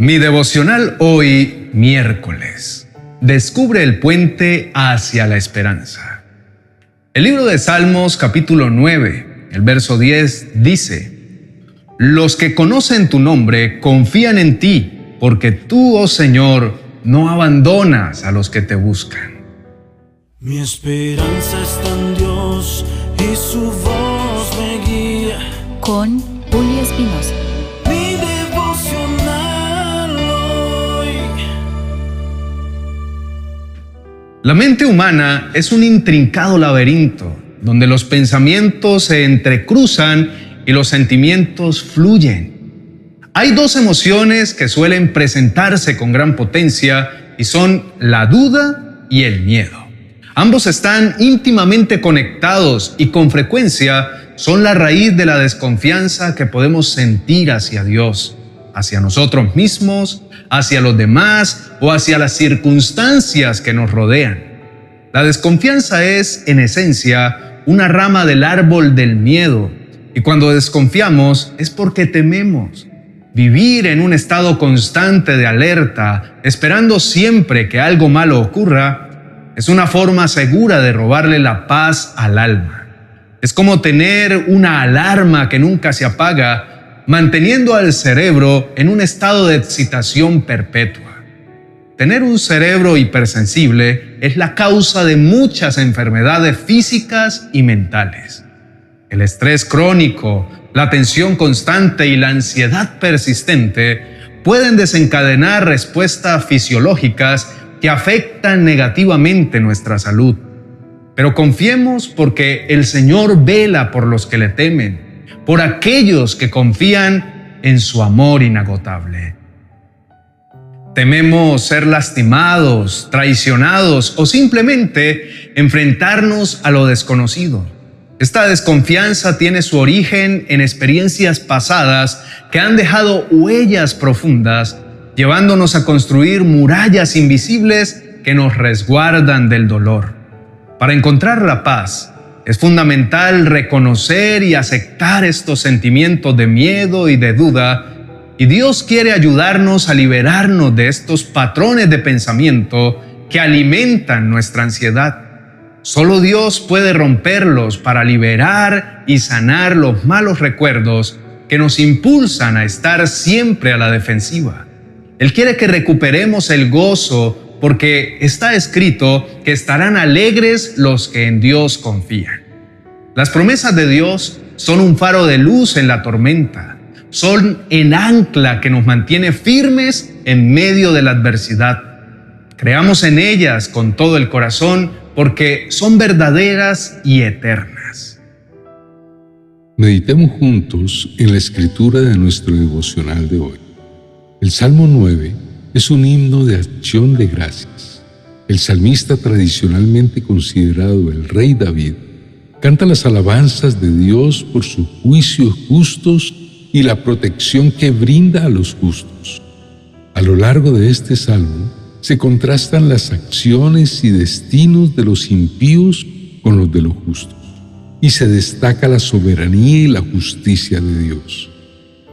Mi devocional hoy, miércoles. Descubre el puente hacia la esperanza. El libro de Salmos capítulo 9, el verso 10 dice, Los que conocen tu nombre confían en ti, porque tú, oh Señor, no abandonas a los que te buscan. Mi esperanza está en Dios y su voz me guía. Con Julio Espinosa. La mente humana es un intrincado laberinto donde los pensamientos se entrecruzan y los sentimientos fluyen. Hay dos emociones que suelen presentarse con gran potencia y son la duda y el miedo. Ambos están íntimamente conectados y con frecuencia son la raíz de la desconfianza que podemos sentir hacia Dios, hacia nosotros mismos hacia los demás o hacia las circunstancias que nos rodean. La desconfianza es, en esencia, una rama del árbol del miedo, y cuando desconfiamos es porque tememos. Vivir en un estado constante de alerta, esperando siempre que algo malo ocurra, es una forma segura de robarle la paz al alma. Es como tener una alarma que nunca se apaga manteniendo al cerebro en un estado de excitación perpetua. Tener un cerebro hipersensible es la causa de muchas enfermedades físicas y mentales. El estrés crónico, la tensión constante y la ansiedad persistente pueden desencadenar respuestas fisiológicas que afectan negativamente nuestra salud. Pero confiemos porque el Señor vela por los que le temen por aquellos que confían en su amor inagotable. Tememos ser lastimados, traicionados o simplemente enfrentarnos a lo desconocido. Esta desconfianza tiene su origen en experiencias pasadas que han dejado huellas profundas, llevándonos a construir murallas invisibles que nos resguardan del dolor. Para encontrar la paz, es fundamental reconocer y aceptar estos sentimientos de miedo y de duda, y Dios quiere ayudarnos a liberarnos de estos patrones de pensamiento que alimentan nuestra ansiedad. Solo Dios puede romperlos para liberar y sanar los malos recuerdos que nos impulsan a estar siempre a la defensiva. Él quiere que recuperemos el gozo porque está escrito que estarán alegres los que en Dios confían. Las promesas de Dios son un faro de luz en la tormenta, son el ancla que nos mantiene firmes en medio de la adversidad. Creamos en ellas con todo el corazón porque son verdaderas y eternas. Meditemos juntos en la escritura de nuestro devocional de hoy. El Salmo 9 es un himno de acción de gracias. El salmista tradicionalmente considerado el rey David canta las alabanzas de Dios por sus juicios justos y la protección que brinda a los justos. A lo largo de este salmo se contrastan las acciones y destinos de los impíos con los de los justos, y se destaca la soberanía y la justicia de Dios.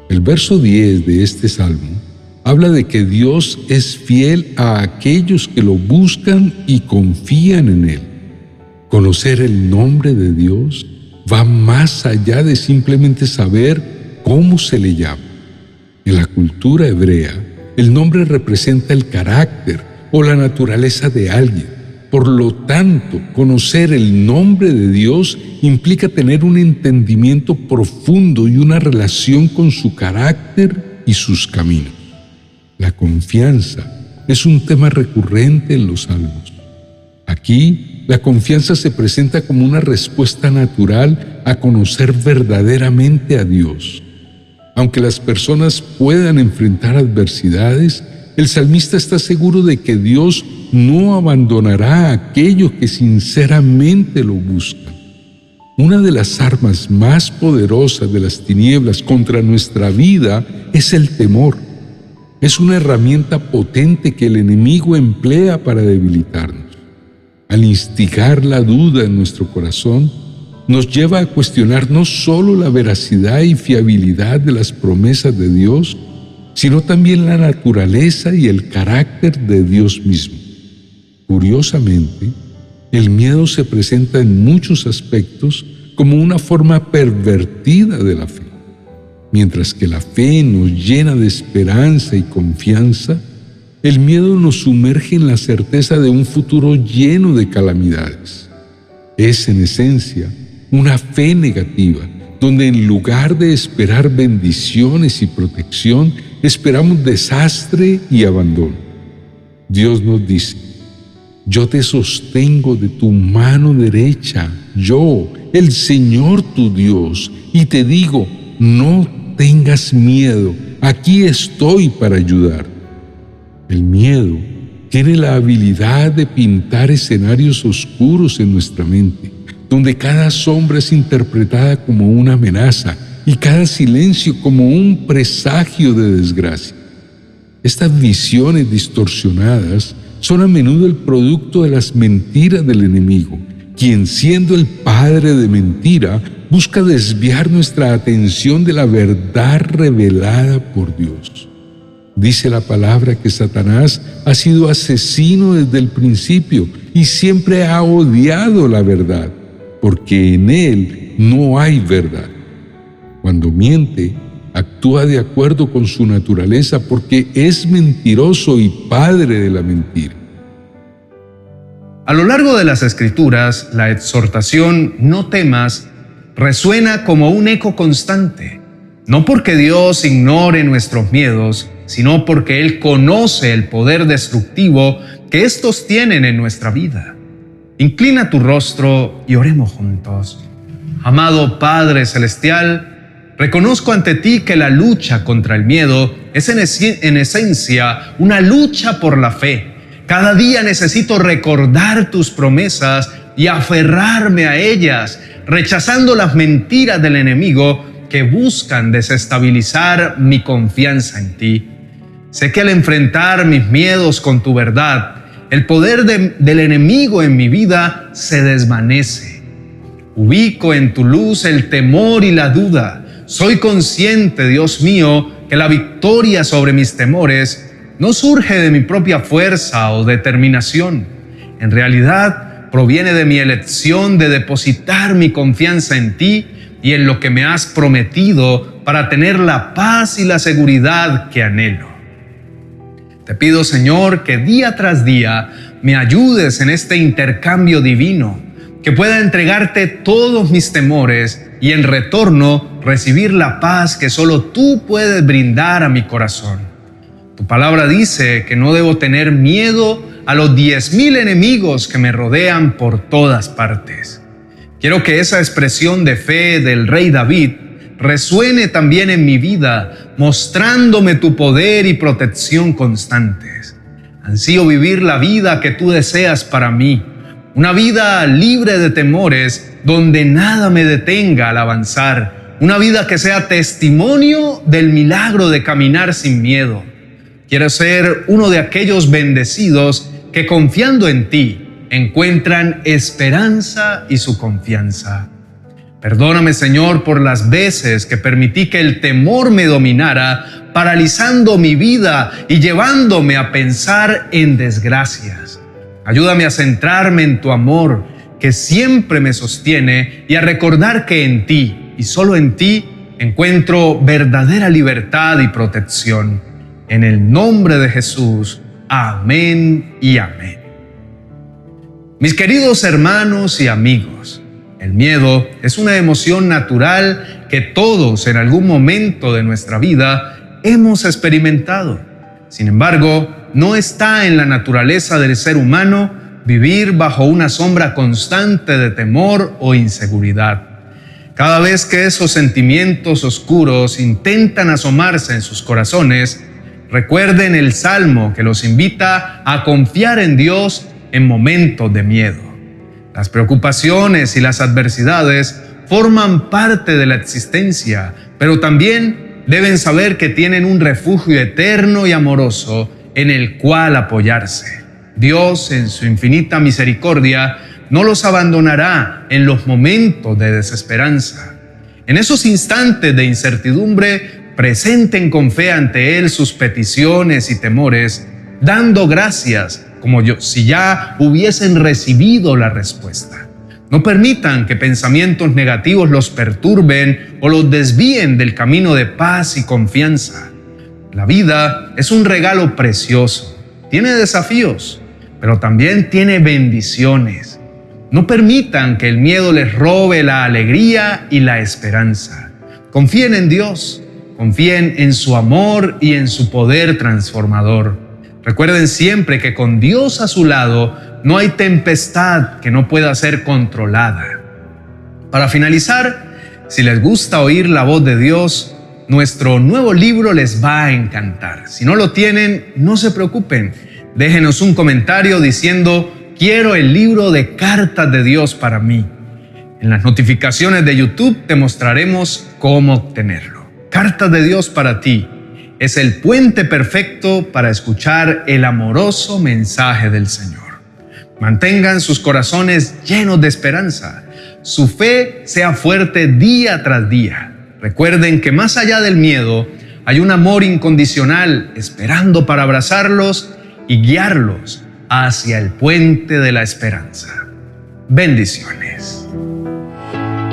El verso 10 de este salmo habla de que Dios es fiel a aquellos que lo buscan y confían en Él. Conocer el nombre de Dios va más allá de simplemente saber cómo se le llama. En la cultura hebrea, el nombre representa el carácter o la naturaleza de alguien. Por lo tanto, conocer el nombre de Dios implica tener un entendimiento profundo y una relación con su carácter y sus caminos. La confianza es un tema recurrente en los salmos. Aquí, la confianza se presenta como una respuesta natural a conocer verdaderamente a Dios. Aunque las personas puedan enfrentar adversidades, el salmista está seguro de que Dios no abandonará a aquellos que sinceramente lo buscan. Una de las armas más poderosas de las tinieblas contra nuestra vida es el temor. Es una herramienta potente que el enemigo emplea para debilitarnos. Al instigar la duda en nuestro corazón, nos lleva a cuestionar no solo la veracidad y fiabilidad de las promesas de Dios, sino también la naturaleza y el carácter de Dios mismo. Curiosamente, el miedo se presenta en muchos aspectos como una forma pervertida de la fe, mientras que la fe nos llena de esperanza y confianza, el miedo nos sumerge en la certeza de un futuro lleno de calamidades. Es en esencia una fe negativa, donde en lugar de esperar bendiciones y protección, esperamos desastre y abandono. Dios nos dice, yo te sostengo de tu mano derecha, yo, el Señor tu Dios, y te digo, no tengas miedo, aquí estoy para ayudar. El miedo tiene la habilidad de pintar escenarios oscuros en nuestra mente donde cada sombra es interpretada como una amenaza y cada silencio como un presagio de desgracia. Estas visiones distorsionadas son a menudo el producto de las mentiras del enemigo, quien siendo el padre de mentira busca desviar nuestra atención de la verdad revelada por Dios. Dice la palabra que Satanás ha sido asesino desde el principio y siempre ha odiado la verdad porque en él no hay verdad. Cuando miente, actúa de acuerdo con su naturaleza porque es mentiroso y padre de la mentira. A lo largo de las escrituras, la exhortación no temas resuena como un eco constante, no porque Dios ignore nuestros miedos, sino porque Él conoce el poder destructivo que estos tienen en nuestra vida. Inclina tu rostro y oremos juntos. Amado Padre Celestial, reconozco ante ti que la lucha contra el miedo es en, en, esencia una lucha por la fe. Cada día necesito recordar tus promesas y aferrarme a ellas, rechazando las mentiras del enemigo que buscan desestabilizar mi confianza en ti. Sé que al enfrentar mis miedos con tu verdad, el poder del enemigo en mi vida se desvanece. Ubico en tu luz el temor y la duda. Soy consciente, Dios mío, que la victoria sobre mis temores no surge de mi propia fuerza o determinación. En realidad, proviene de mi elección de depositar mi confianza en ti y en lo que me has prometido para tener la paz y la seguridad que anhelo. Te pido, Señor, que día tras día me ayudes en este intercambio divino, que pueda entregarte todos mis temores y en retorno recibir la paz que solo tú puedes brindar a mi corazón. Tu palabra dice que no debo tener miedo a los diez mil enemigos que me rodean por todas partes. Quiero que esa expresión de fe del rey David resuene también en mi vida, mostrándome tu poder y protección constantes. Ansío vivir la vida que tú deseas para mí, una vida libre de temores, donde nada me detenga al avanzar, una vida que sea testimonio del milagro de caminar sin miedo. Quiero ser uno de aquellos bendecidos que confiando en ti encuentran esperanza y su confianza. Perdóname, Señor, por las veces que permití que el temor me dominara, paralizando mi vida y llevándome a pensar en desgracias. Ayúdame a centrarme en tu amor, que siempre me sostiene, y a recordar que en ti, y solo en ti, encuentro verdadera libertad y protección. En el nombre de Jesús, amén y amén. Mis queridos hermanos y amigos, el miedo es una emoción natural que todos en algún momento de nuestra vida hemos experimentado. Sin embargo, no está en la naturaleza del ser humano vivir bajo una sombra constante de temor o inseguridad. Cada vez que esos sentimientos oscuros intentan asomarse en sus corazones, recuerden el salmo que los invita a confiar en Dios en momentos de miedo. Las preocupaciones y las adversidades forman parte de la existencia, pero también deben saber que tienen un refugio eterno y amoroso en el cual apoyarse. Dios, en su infinita misericordia, no los abandonará en los momentos de desesperanza. En esos instantes de incertidumbre presenten con fe ante Él sus peticiones y temores, dando gracias como yo, si ya hubiesen recibido la respuesta. No permitan que pensamientos negativos los perturben o los desvíen del camino de paz y confianza. La vida es un regalo precioso, tiene desafíos, pero también tiene bendiciones. No permitan que el miedo les robe la alegría y la esperanza. Confíen en Dios, confíen en su amor y en su poder transformador. Recuerden siempre que con Dios a su lado no hay tempestad que no pueda ser controlada. Para finalizar, si les gusta oír la voz de Dios, nuestro nuevo libro les va a encantar. Si no lo tienen, no se preocupen. Déjenos un comentario diciendo, quiero el libro de cartas de Dios para mí. En las notificaciones de YouTube te mostraremos cómo obtenerlo. Cartas de Dios para ti es el puente perfecto para escuchar el amoroso mensaje del Señor. Mantengan sus corazones llenos de esperanza. Su fe sea fuerte día tras día. Recuerden que más allá del miedo hay un amor incondicional esperando para abrazarlos y guiarlos hacia el puente de la esperanza. Bendiciones.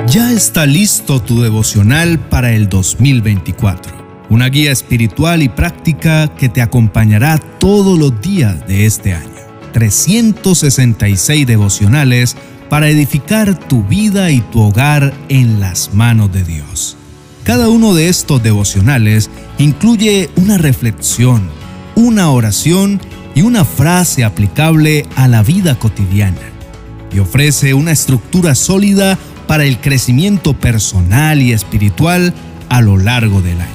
Ya está listo tu devocional para el 2024 una guía espiritual y práctica que te acompañará todos los días de este año. 366 devocionales para edificar tu vida y tu hogar en las manos de Dios. Cada uno de estos devocionales incluye una reflexión, una oración y una frase aplicable a la vida cotidiana y ofrece una estructura sólida para el crecimiento personal y espiritual a lo largo del año.